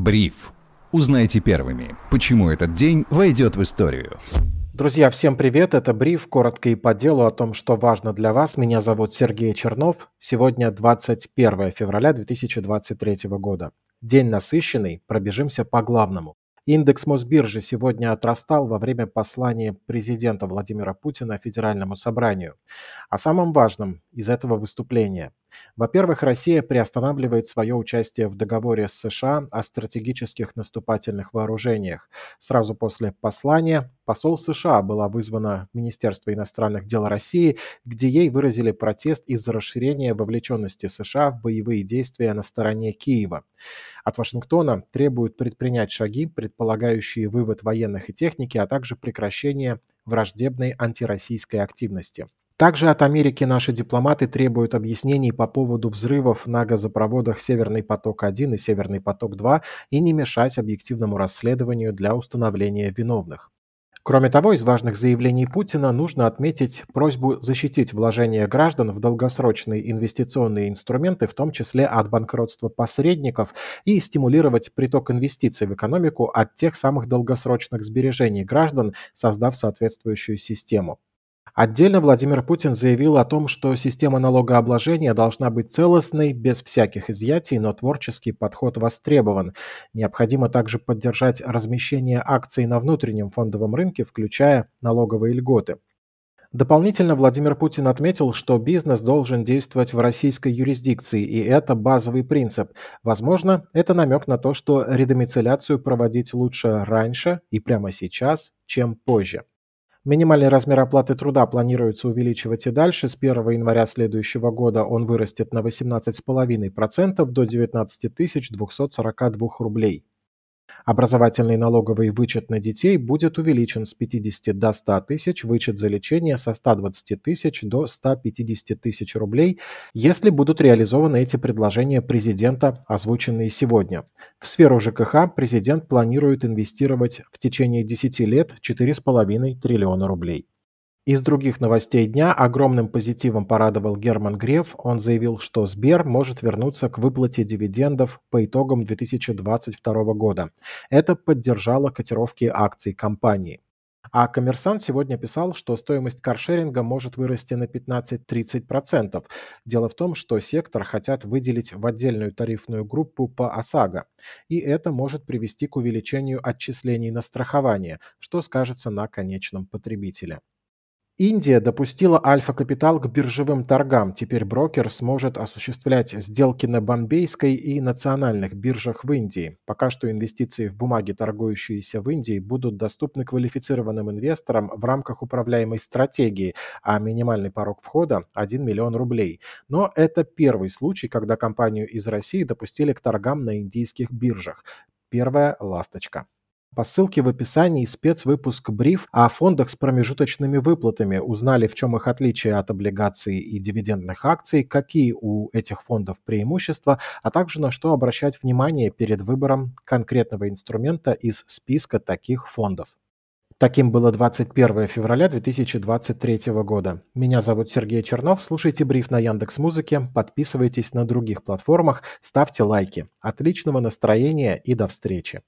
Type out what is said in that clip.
Бриф. Узнайте первыми, почему этот день войдет в историю. Друзья, всем привет! Это Бриф, коротко и по делу о том, что важно для вас. Меня зовут Сергей Чернов. Сегодня 21 февраля 2023 года. День насыщенный, пробежимся по главному. Индекс Мосбиржи сегодня отрастал во время послания президента Владимира Путина Федеральному собранию. О самом важном из этого выступления. Во-первых, Россия приостанавливает свое участие в договоре с США о стратегических наступательных вооружениях. Сразу после послания посол США была вызвана в Министерство иностранных дел России, где ей выразили протест из-за расширения вовлеченности США в боевые действия на стороне Киева. От Вашингтона требуют предпринять шаги, предполагающие вывод военных и техники, а также прекращение враждебной антироссийской активности. Также от Америки наши дипломаты требуют объяснений по поводу взрывов на газопроводах «Северный поток-1» и «Северный поток-2» и не мешать объективному расследованию для установления виновных. Кроме того, из важных заявлений Путина нужно отметить просьбу защитить вложения граждан в долгосрочные инвестиционные инструменты, в том числе от банкротства посредников, и стимулировать приток инвестиций в экономику от тех самых долгосрочных сбережений граждан, создав соответствующую систему. Отдельно Владимир Путин заявил о том, что система налогообложения должна быть целостной, без всяких изъятий, но творческий подход востребован. Необходимо также поддержать размещение акций на внутреннем фондовом рынке, включая налоговые льготы. Дополнительно Владимир Путин отметил, что бизнес должен действовать в российской юрисдикции, и это базовый принцип. Возможно, это намек на то, что редомицеляцию проводить лучше раньше и прямо сейчас, чем позже. Минимальный размер оплаты труда планируется увеличивать и дальше. С 1 января следующего года он вырастет на 18,5% до 19 242 рублей. Образовательный налоговый вычет на детей будет увеличен с 50 до 100 тысяч, вычет за лечение со 120 тысяч до 150 тысяч рублей, если будут реализованы эти предложения президента, озвученные сегодня. В сферу ЖКХ президент планирует инвестировать в течение 10 лет 4,5 триллиона рублей. Из других новостей дня огромным позитивом порадовал Герман Греф. Он заявил, что Сбер может вернуться к выплате дивидендов по итогам 2022 года. Это поддержало котировки акций компании. А коммерсант сегодня писал, что стоимость каршеринга может вырасти на 15-30%. Дело в том, что сектор хотят выделить в отдельную тарифную группу по ОСАГО. И это может привести к увеличению отчислений на страхование, что скажется на конечном потребителе. Индия допустила альфа-капитал к биржевым торгам. Теперь брокер сможет осуществлять сделки на бомбейской и национальных биржах в Индии. Пока что инвестиции в бумаги, торгующиеся в Индии, будут доступны квалифицированным инвесторам в рамках управляемой стратегии, а минимальный порог входа – 1 миллион рублей. Но это первый случай, когда компанию из России допустили к торгам на индийских биржах. Первая ласточка. По ссылке в описании спецвыпуск «Бриф» о фондах с промежуточными выплатами. Узнали, в чем их отличие от облигаций и дивидендных акций, какие у этих фондов преимущества, а также на что обращать внимание перед выбором конкретного инструмента из списка таких фондов. Таким было 21 февраля 2023 года. Меня зовут Сергей Чернов. Слушайте бриф на Яндекс Музыке, подписывайтесь на других платформах, ставьте лайки. Отличного настроения и до встречи.